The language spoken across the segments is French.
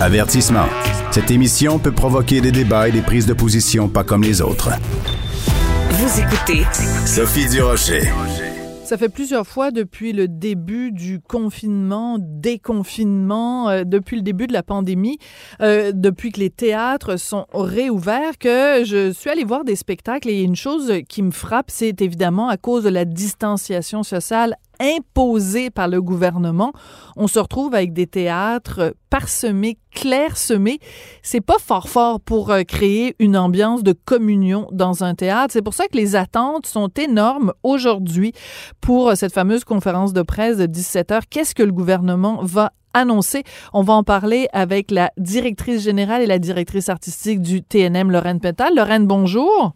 Avertissement. Cette émission peut provoquer des débats et des prises de position pas comme les autres. Vous écoutez Sophie Durocher. Ça fait plusieurs fois depuis le début du confinement, déconfinement, euh, depuis le début de la pandémie, euh, depuis que les théâtres sont réouverts, que je suis allée voir des spectacles et une chose qui me frappe, c'est évidemment à cause de la distanciation sociale imposée par le gouvernement, on se retrouve avec des théâtres parsemés, clairsemés. C'est pas fort fort pour euh, créer une ambiance de communion dans un théâtre. C'est pour ça que les attentes sont énormes aujourd'hui pour euh, cette fameuse conférence de presse de 17 heures. Qu'est-ce que le gouvernement va annoncer? On va en parler avec la directrice générale et la directrice artistique du TNM, Lorraine Pental. Lorraine, bonjour.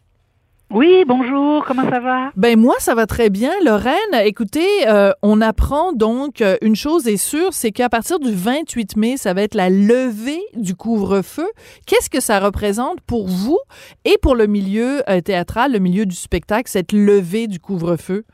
Oui, bonjour, comment ça va? Ben moi, ça va très bien, Lorraine. Écoutez, euh, on apprend donc euh, une chose est sûre, c'est qu'à partir du 28 mai, ça va être la levée du couvre-feu. Qu'est-ce que ça représente pour vous et pour le milieu euh, théâtral, le milieu du spectacle, cette levée du couvre-feu?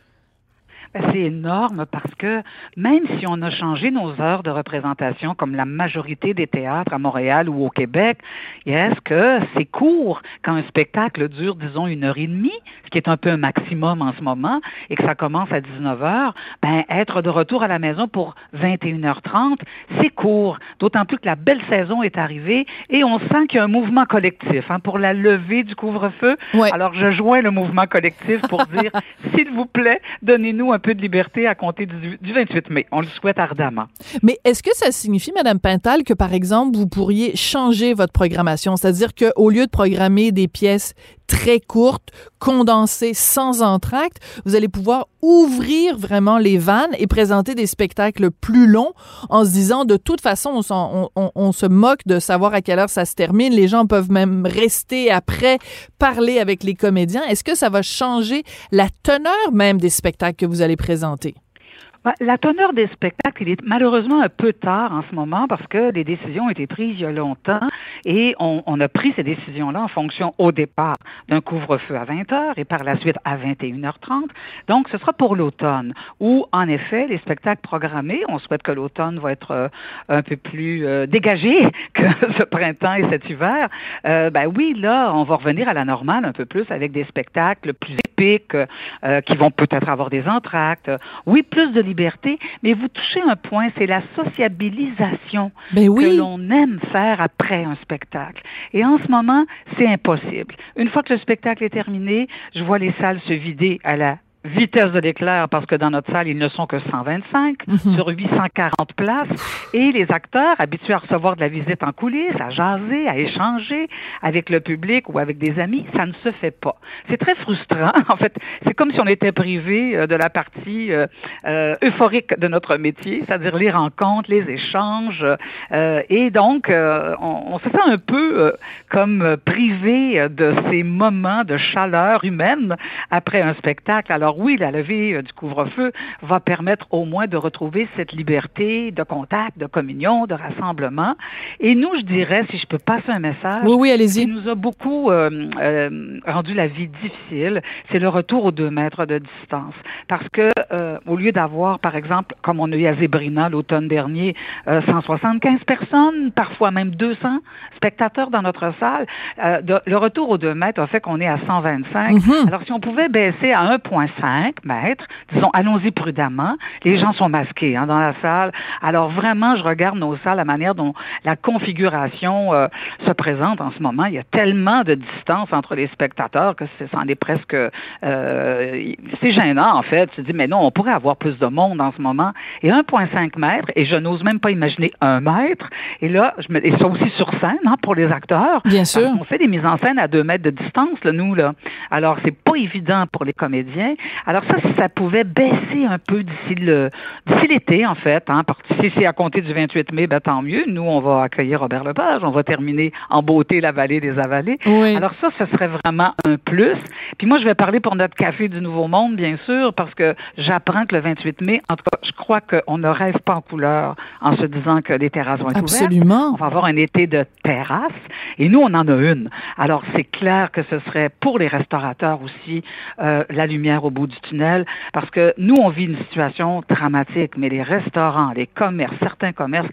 C'est énorme parce que même si on a changé nos heures de représentation, comme la majorité des théâtres à Montréal ou au Québec, est-ce que c'est court quand un spectacle dure, disons, une heure et demie, ce qui est un peu un maximum en ce moment, et que ça commence à 19 heures, ben, être de retour à la maison pour 21h30, c'est court. D'autant plus que la belle saison est arrivée et on sent qu'il y a un mouvement collectif hein, pour la levée du couvre-feu. Alors, je joins le mouvement collectif pour dire, s'il vous plaît, donnez-nous un peu de liberté à compter du, 28 mai. On le souhaite ardemment. Mais est-ce que ça signifie, Madame Pintal, que par exemple, vous pourriez changer votre programmation? C'est-à-dire qu'au lieu de programmer des pièces très courtes, condensées, sans entracte, vous allez pouvoir ouvrir vraiment les vannes et présenter des spectacles plus longs en se disant de toute façon, on, on, se moque de savoir à quelle heure ça se termine. Les gens peuvent même rester après, parler avec les comédiens. Est-ce que ça va changer la teneur même des spectacles que vous allez présenter? Bah, la teneur des spectacles, il est malheureusement un peu tard en ce moment parce que les décisions ont été prises il y a longtemps et on, on a pris ces décisions-là en fonction au départ d'un couvre-feu à 20 heures et par la suite à 21h30. Donc, ce sera pour l'automne où, en effet, les spectacles programmés, on souhaite que l'automne va être euh, un peu plus euh, dégagé que ce printemps et cet hiver. Euh, ben oui, là, on va revenir à la normale un peu plus avec des spectacles plus épiques qui vont peut-être avoir des entractes. Oui, plus de liberté, mais vous touchez un point, c'est la sociabilisation ben que l'on aime faire après un spectacle. Et en ce moment, c'est impossible. Une fois que le spectacle est terminé, je vois les salles se vider à la vitesse de l'éclair parce que dans notre salle, ils ne sont que 125 mhm. sur 840 places. Et les acteurs, habitués à recevoir de la visite en coulisses, à jaser, à échanger avec le public ou avec des amis, ça ne se fait pas. C'est très frustrant. En fait, c'est comme si on était privé euh, de la partie euh, euh, euphorique de notre métier, c'est-à-dire les rencontres, les échanges. et donc, on, on, se sent un peu comme privé de ces moments de chaleur humaine après un spectacle. Alors, oui, la levée euh, du couvre-feu va permettre au moins de retrouver cette liberté de contact, de communion, de rassemblement. Et nous, je dirais, si je peux passer un message, oui, oui, allez-y. qui nous a beaucoup euh, euh, rendu la vie difficile, c'est le retour aux deux mètres de distance. Parce que au lieu d'avoir, par exemple, comme on a eu à Zébrina l'automne dernier, 175 personnes, parfois même 200 spectateurs dans notre salle, le retour aux deux mètres a fait qu'on est à 125. Mm-hmm. Alors, si on pouvait baisser à 1,5 mètres. Disons, allons-y prudemment. Les gens sont masqués hein, dans la salle. Alors vraiment, je regarde nos salles, la manière dont la configuration euh, se présente en ce moment. Il y a tellement de distance entre les spectateurs que ça en est presque... Euh, c'est gênant, en fait. Tu te dis, mais non, on pourrait avoir plus de monde en ce moment. Et 1,5 mètres, et je n'ose même pas imaginer un mètre. Et là, je me, et ça aussi sur scène hein, pour les acteurs. Bien sûr. On fait des mises en scène à deux mètres de distance, là, nous. là. Alors, c'est pas évident pour les comédiens. Alors ça, si ça pouvait baisser un peu d'ici le d'ici l'été, en fait, hein, si c'est à compter du 28 mai, ben tant mieux. Nous, on va accueillir Robert Lepage, on va terminer en beauté la vallée des avalées. Alors ça, ce serait vraiment un plus. Puis moi, je vais parler pour notre café du Nouveau Monde, bien sûr, parce que j'apprends que le 28 mai, en tout cas, je crois qu'on ne rêve pas en couleur en se disant que les terrasses vont être Absolument. On va avoir un été de terrasse, et nous, on en a une. Alors c'est clair que ce serait pour les restaurateurs aussi euh, la lumière au bout du tunnel parce que nous, on vit une situation dramatique, mais les restaurants, les commerces, certains commerces,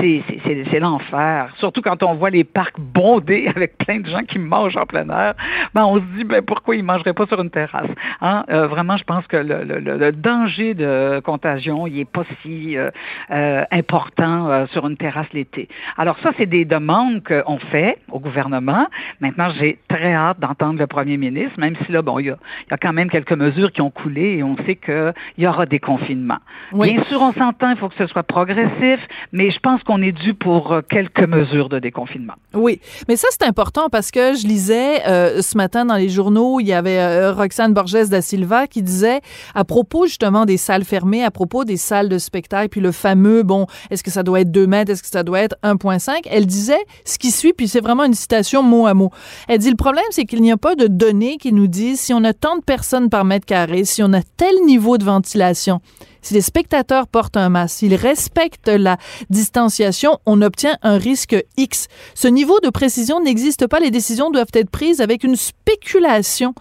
c'est l'enfer. Surtout quand on voit les parcs bondés avec plein de gens qui mangent en plein air, ben on se dit ben pourquoi ils mangeraient pas sur une terrasse. Hein? Euh, vraiment, je pense que le, le, le, danger de contagion, il est pas si euh, euh, important sur une terrasse l'été. Alors ça, c'est des demandes qu'on fait au gouvernement. Maintenant, j'ai très hâte d'entendre le premier ministre, même si là, bon, il y a, il y a quand même quelques mesures qui ont coulé et on sait qu'il y aura des confinements. Bien sûr, on s'entend, il faut que ce soit progressif, mais je pense qu'on est dû pour quelques mesures de déconfinement. Oui, mais ça, c'est important parce que je lisais euh, ce matin dans les journaux, il y avait euh, Roxane Borges da Silva qui disait à propos justement des salles fermées, à propos des salles de spectacle, puis le fameux, bon, est-ce que ça doit être 2 mètres, est-ce que ça doit être 1,5, elle disait ce qui suit, puis c'est vraiment une citation mot à mot. Elle dit, le problème, c'est qu'il n'y a pas de données qui nous disent si on a tant de personnes par mètre carré, si on a tel niveau de ventilation, si les spectateurs portent un masque, s'ils respectent la distanciation, on obtient un risque X. Ce niveau de précision n'existe pas. Les décisions doivent être prises avec une spéculation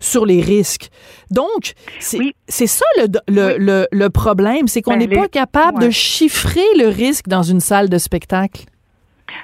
sur les risques. Donc, c'est ça le, le, le, problème, c'est qu'on ben, n'est pas capable de chiffrer le risque dans une salle de spectacle.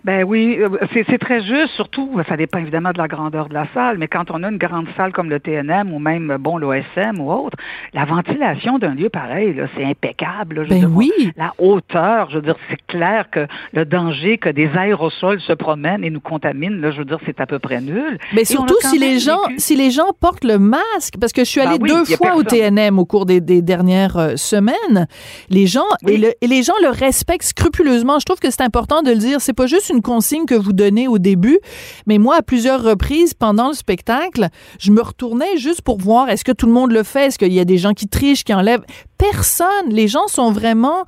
Ben oui, euh, c'est très juste, surtout, ça dépend évidemment de la grandeur de la salle, mais quand on a une grande salle comme le TNM ou même, bon, l'OSM ou autre, la ventilation d'un lieu pareil, c'est impeccable. je ben oui. La hauteur, je veux dire, c'est clair que le danger que des aérosols se promènent et nous contaminent, là, je veux dire, c'est à peu près nul. Mais surtout si les gens, si les gens portent le masque, parce que je suis ben allée deux fois au TNM au cours des, dernières euh, semaines, les gens, et, et les gens le respectent scrupuleusement. Je trouve que c'est important de le dire. C'est pas juste une consigne que vous donnez au début, mais moi, à plusieurs reprises pendant le spectacle, je me retournais juste pour voir est-ce que tout le monde le fait, est-ce qu'il y a des gens qui trichent, qui enlèvent? Personne. Les gens sont vraiment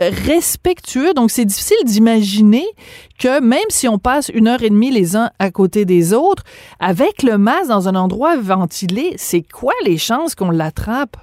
euh, respectueux. Donc, c'est difficile d'imaginer que même si on passe une heure et demie les uns à côté des autres, avec le masque dans un endroit ventilé, c'est quoi les chances qu'on l'attrape?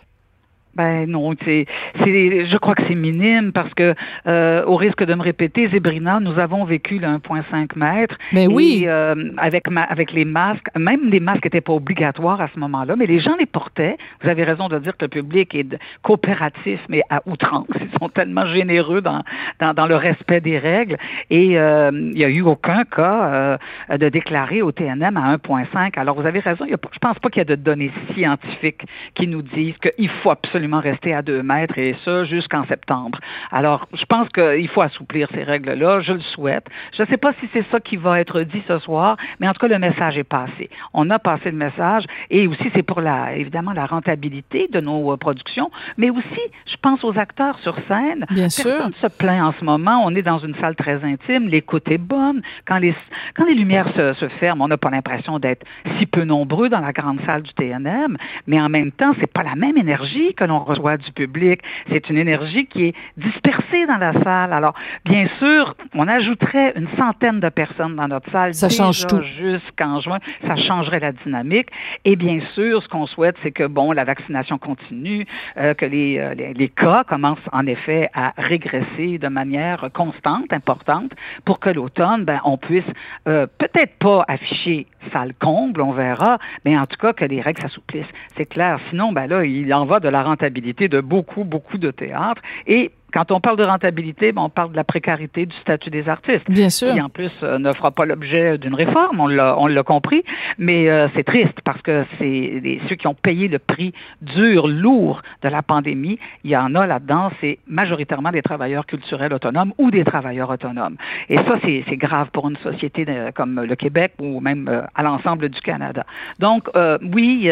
Ben non, c'est, c'est, je crois que c'est minime parce que euh, au risque de me répéter, Zébrina, nous avons vécu le 1,5 mètres. Mais oui. Euh, avec ma, avec les masques, même les masques n'étaient pas obligatoires à ce moment-là, mais les gens les portaient. Vous avez raison de dire que le public est coopératif, mais à outrance. Ils sont tellement généreux dans dans, dans le respect des règles. Et euh, il n'y a eu aucun cas euh, de déclarer au TNM à 1,5. Alors vous avez raison. Y a, je pense pas qu'il y a de données scientifiques qui nous disent qu'il faut absolument rester à deux mètres et ça jusqu'en septembre. Alors, je pense qu'il faut assouplir ces règles-là. Je le souhaite. Je ne sais pas si c'est ça qui va être dit ce soir, mais en tout cas, le message est passé. On a passé le message et aussi c'est pour la, évidemment, la rentabilité de nos euh, productions, mais aussi, je pense aux acteurs sur scène. Bien Personne ne se plaint en ce moment. On est dans une salle très intime. L'écoute est bonne. Quand les, quand les lumières se, se ferment, on n'a pas l'impression d'être si peu nombreux dans la grande salle du TNM, mais en même temps, c'est pas la même énergie que l'on on reçoit du public. C'est une énergie qui est dispersée dans la salle. Alors, bien sûr, on ajouterait une centaine de personnes dans notre salle. Ça change tout. Jusqu'en juin, ça changerait la dynamique. Et bien sûr, ce qu'on souhaite, c'est que, bon, la vaccination continue, euh, que euh, les, les, cas commencent en effet à régresser de manière constante, importante, pour que l'automne, ben, on puisse euh, peut-être pas afficher salle comble, on verra, mais en tout cas que les règles s'assouplissent. C'est clair. Sinon, ben là, il en va de la de beaucoup, beaucoup de théâtres. Et quand on parle de rentabilité, ben, on parle de la précarité du statut des artistes. Bien sûr. Qui en plus euh, ne fera pas l'objet d'une réforme, on l'a, on l'a compris, mais euh, c'est triste parce que c'est ceux qui ont payé le prix dur, lourd de la pandémie. Il y en a là-dedans, c'est majoritairement des travailleurs culturels autonomes ou des travailleurs autonomes. Et ça, c'est, c'est grave pour une société comme le Québec ou même euh, à l'ensemble du Canada. Donc, oui,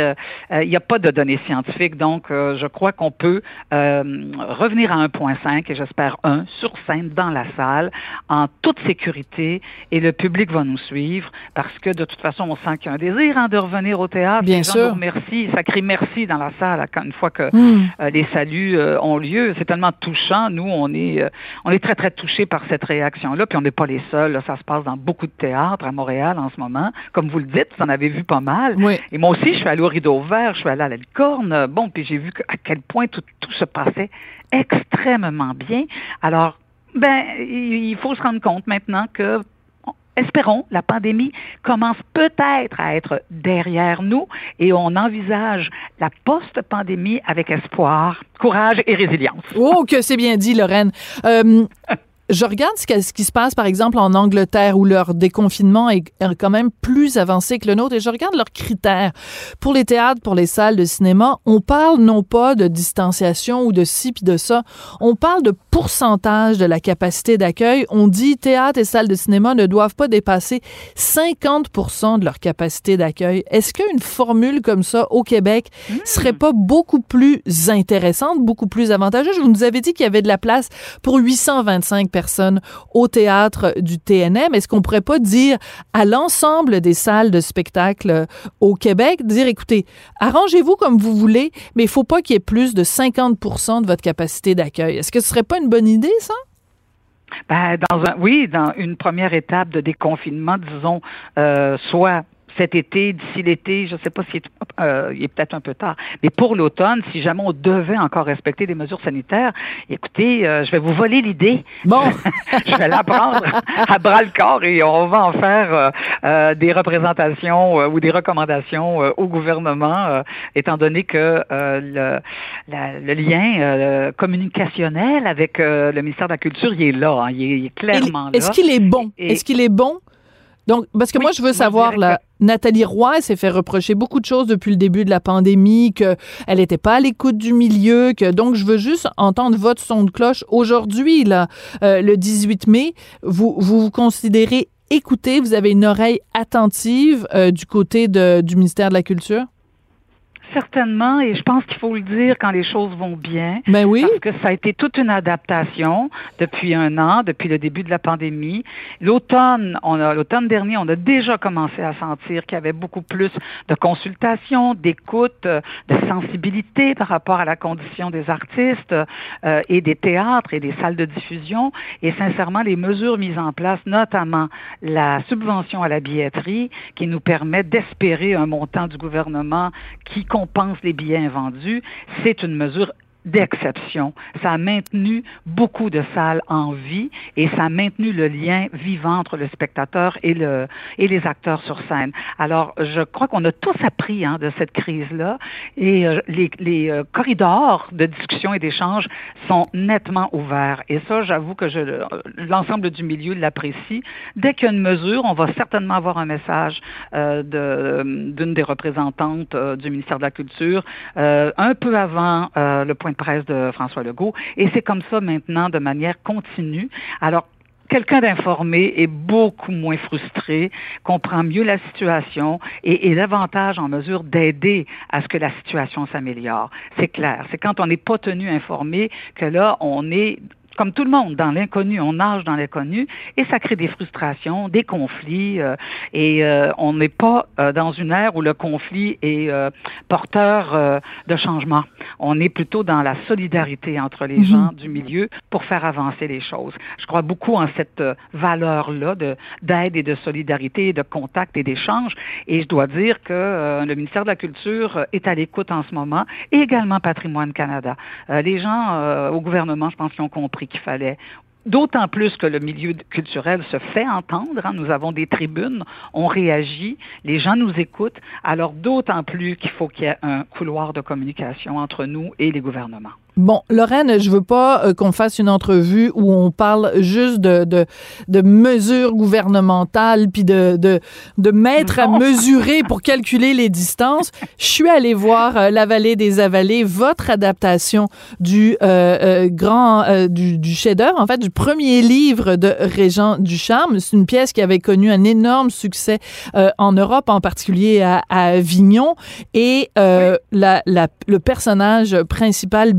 il n'y a pas de données scientifiques, donc je crois qu'on peut revenir à un et j'espère un sur scène dans la salle en toute sécurité et le public va nous suivre parce que de toute façon on sent qu'il y a un désir hein, de revenir au théâtre. Bien sûr. merci, ça crie merci dans la salle une fois que hmm. euh, les saluts euh, ont lieu. C'est tellement touchant. Nous on est euh, on est très très touchés par cette réaction là. Puis on n'est pas les seuls. Ça se passe dans beaucoup de théâtres à Montréal en ce moment. Comme vous le dites, vous en avez vu pas mal. Et moi aussi je suis allée au Rideau Vert, je suis allée à la Licorne. Bon, puis j'ai vu à quel point tout, tout se passait extrêmement bien. Alors, ben, il faut se rendre compte maintenant que espérons, la pandémie commence peut-être à être derrière nous et on envisage la post-pandémie avec espoir, courage et résilience. Oh, que c'est bien dit, Lorraine. Euh, je regarde ce, qui se passe, par exemple, en Angleterre, où leur déconfinement est quand même plus avancé que le nôtre, et je regarde leurs critères. Pour les théâtres, pour les salles de cinéma, on parle non pas de distanciation ou de ci puis de ça, on parle de pourcentage de la capacité d'accueil. On dit théâtre et salles de cinéma ne doivent pas dépasser 50 de leur capacité d'accueil. Est-ce qu'une formule comme ça au Québec hmm. serait pas beaucoup plus intéressante, beaucoup plus avantageuse? Vous nous avez dit qu'il y avait de la place pour 825 personnes au théâtre du TNM. Est-ce qu'on pourrait pas dire à l'ensemble des salles de spectacle au Québec, dire, écoutez, arrangez-vous comme vous voulez, mais il faut pas qu'il y ait plus de 50% de votre capacité d'accueil. Est-ce que ce serait pas une bonne idée, ça? Ben, dans un, oui, dans une première étape de déconfinement, disons, euh, soit cet été, d'ici l'été, je ne sais pas s'il est, euh, est peut-être un peu tard, mais pour l'automne, si jamais on devait encore respecter des mesures sanitaires, écoutez, euh, je vais vous voler l'idée. Bon, je vais la prendre à bras le corps et on va en faire euh, euh des représentations ou des recommandations au gouvernement, étant donné que le, la, le, lien communicationnel avec le ministère de la Culture, il est là, hein, il, est, clairement là. Est-ce qu'il est bon? Est-ce qu'il est bon? Donc, parce que moi, je veux savoir, là, Nathalie Roy s'est fait reprocher beaucoup de choses depuis le début de la pandémie, qu'elle n'était pas à l'écoute du milieu, que donc je veux juste entendre votre son de cloche aujourd'hui, là, euh, le 18 mai. Vous, vous vous considérez écouté, vous avez une oreille attentive euh, du côté de, du ministère de la Culture? Certainement, et je pense qu'il faut le dire quand les choses vont bien. Ben oui. Parce que ça a été toute une adaptation depuis un an, depuis le début de la pandémie. L'automne, on a, l'automne dernier, on a déjà commencé à sentir qu'il y avait beaucoup plus de consultations, d'écoute, de sensibilité par rapport à la condition des artistes euh, et des théâtres et des salles de diffusion. Et sincèrement, les mesures mises en place, notamment la subvention à la billetterie, qui nous permet d'espérer un montant du gouvernement qui pense les billets vendus, c'est une mesure d'exception. Ça a maintenu beaucoup de salles en vie et ça a maintenu le lien vivant entre le spectateur et, le, et les acteurs sur scène. Alors, je crois qu'on a tous appris hein, de cette crise-là et euh, les, les euh, corridors de discussion et d'échange sont nettement ouverts. Et ça, j'avoue que je, l'ensemble du milieu l'apprécie. Dès qu'il y a une mesure, on va certainement avoir un message euh, d'une des représentantes du ministère de la Culture un peu avant le point presse de François Legault. Et c'est comme ça maintenant, de manière continue. Alors, quelqu'un d'informé est beaucoup moins frustré, comprend mieux la situation et est davantage en mesure d'aider à ce que la situation s'améliore. C'est clair. C'est quand on n'est pas tenu informé que là, on est comme tout le monde, dans l'inconnu, on nage dans l'inconnu et ça crée des frustrations, des conflits euh, et euh, on n'est pas euh, dans une ère où le conflit est porteur de changement. On est plutôt dans la solidarité entre les mhm. gens du milieu pour faire avancer les choses. Je crois beaucoup en cette valeur-là de d'aide et de solidarité, de contact et d'échange et je dois dire que le ministère de la Culture est à l'écoute en ce moment et également Patrimoine Canada. les gens au gouvernement, je pense, qu'ils ont compris qu'il fallait D'autant plus que le milieu culturel se fait entendre. Hein. Nous avons des tribunes, on réagit, les gens nous écoutent. Alors d'autant plus qu'il faut qu'il y ait un couloir de communication entre nous et les gouvernements. Bon, Lorraine, je veux pas euh, qu'on fasse une entrevue où on parle juste de, de, de mesures gouvernementales puis de, de, de mettre à mesurer pour calculer les distances. Je suis allée voir euh, La Vallée des Avalées, votre adaptation du euh, grand du, du chef-d'œuvre, en fait, du premier livre de Régent Ducharme. C'est une pièce qui avait connu un énorme succès en Europe, en particulier à, à Avignon, et la, la, le personnage principal,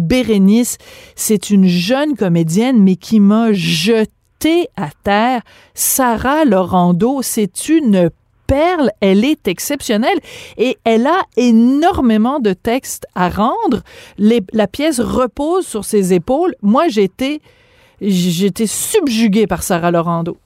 C'est une jeune comédienne, mais qui m'a jeté à terre. Sarah Laurando, c'est une perle, elle est exceptionnelle et elle a énormément de textes à rendre. la pièce repose sur ses épaules. Moi, j'étais j'étais subjuguée par Sarah Laurando.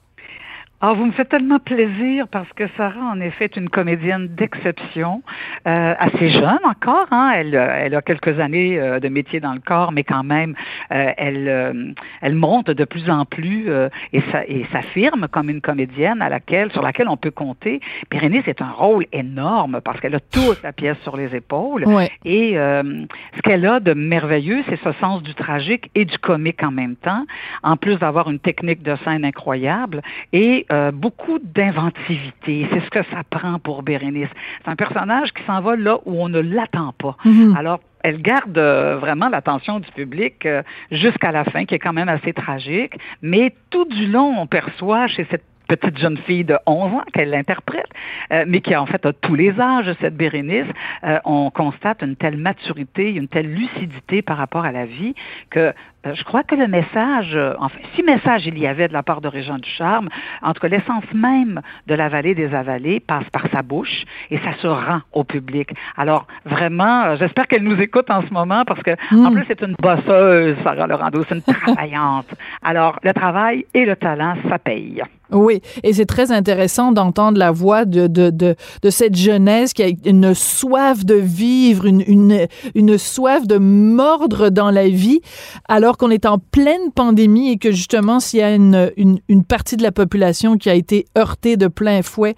Ah, vous me faites tellement plaisir parce que Sarah, en effet, est une comédienne d'exception, euh, assez jeune encore. Hein? Elle, elle a quelques années euh, de métier dans le corps, mais quand même, euh, elle, euh, elle monte de plus en plus euh, et, et s'affirme comme une comédienne à laquelle, sur laquelle on peut compter. Bérénice est un rôle énorme parce qu'elle a toute la pièce sur les épaules. Ouais. Et ce qu'elle a de merveilleux, c'est ce sens du tragique et du comique en même temps, en plus d'avoir une technique de scène incroyable. Et euh, beaucoup d'inventivité. C'est ce que ça prend pour Bérénice. C'est un personnage qui s'en va là où on ne l'attend pas. Mhm. Alors, elle garde euh, vraiment l'attention du public euh, jusqu'à la fin, qui est quand même assez tragique. Mais tout du long, on perçoit chez cette petite jeune fille de 11 ans qu'elle l'interprète, euh, mais qui en fait a tous les âges, cette Bérénice, euh, on constate une telle maturité, une telle lucidité par rapport à la vie que je crois que le message, euh, enfin, si message il y avait de la part de Régent Ducharme, en tout cas l'essence même de la vallée des avalées passe par sa bouche et ça se rend au public. Alors vraiment, euh, j'espère qu'elle nous écoute en ce moment parce que en plus c'est une bosseuse, Sarah Laurando, c'est une travaillante. Alors le travail et le talent, ça paye. Oui, et c'est très intéressant d'entendre la voix de, de, de, de cette jeunesse qui a une soif de vivre, une, une, une soif de mordre dans la vie, alors qu'on est en pleine pandémie et que justement, s'il y a une, une, partie de la population qui a été heurtée de plein fouet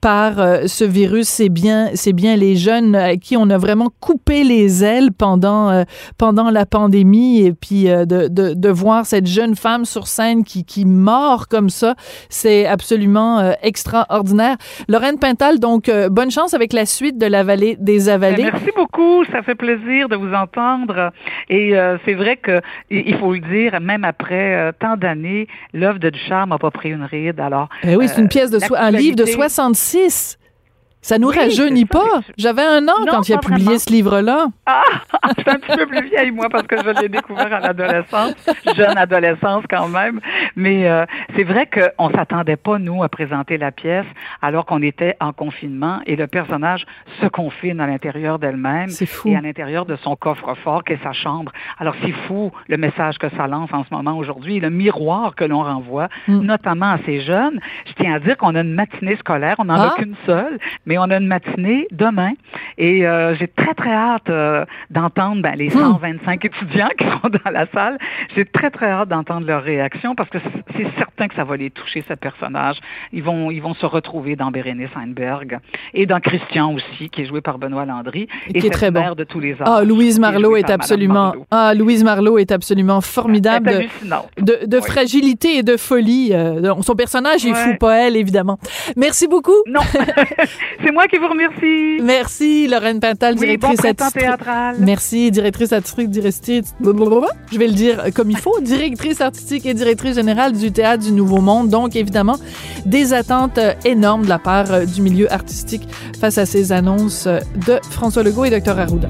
par euh, ce virus, c'est bien, bien les jeunes à qui on a vraiment coupé les ailes pendant, euh, pendant la pandémie et puis euh, de, de, voir cette jeune femme sur scène qui, qui mord comme ça, c'est absolument euh, extraordinaire. Lorraine Pintal, donc, euh, bonne chance avec la suite de La Vallée des Avalées. Ben, merci beaucoup, ça fait plaisir de vous entendre. Et euh, c'est vrai que il faut le dire, même après euh, tant d'années, l'œuvre de Ducharme n'a pas pris une ride. Alors, Eh oui, c'est une pièce de so- un livre de l'actualité- 66. Ça nous Oui, rajeunit pas. J'avais un an Non, quand il a publié vraiment. ce livre-là. Ah, je suis un petit peu plus vieille, moi, parce que je l'ai découvert à l'adolescence, jeune adolescence quand même. Mais euh, c'est vrai qu'on s'attendait pas, nous, à présenter la pièce alors qu'on était en confinement et le personnage se confine à l'intérieur d'elle-même C'est fou. et à l'intérieur de son coffre-fort qu'est sa chambre. Alors c'est fou le message que ça lance en ce moment aujourd'hui, le miroir que l'on renvoie, Mm. notamment à ces jeunes. Je tiens à dire qu'on a une matinée scolaire, on n'en Ah. a qu'une seule, mais on a une matinée demain et euh, j'ai très très hâte euh, d'entendre ben, les 125 étudiants qui sont dans la salle. J'ai très très hâte d'entendre leurs réactions parce que c'est- certain que ça va les toucher ce personnage. Ils vont ils vont se retrouver dans Bérénice Heinberg et dans Christian aussi qui est joué par Benoît Landry Et et, qui est très bon. mère de tous les âges. Ah, Louise qui est Marlowe est absolument, ah, Louise Marlowe est absolument formidable. De- hallucinant. de, de Oui. fragilité et de folie. Euh, son personnage est Ouais. fou, pas elle, évidemment. Merci beaucoup. Non, c'est moi qui vous remercie. Merci, Lorraine Oui, bon directrice théâtral. Merci, directrice artistique, directrice, je vais le dire comme il faut, directrice artistique et directrice générale du Théâtre du Nouveau Monde. Donc, évidemment, des attentes euh, énormes de la part euh, du milieu artistique face à ces annonces euh, de François Legault et Dr Arruda.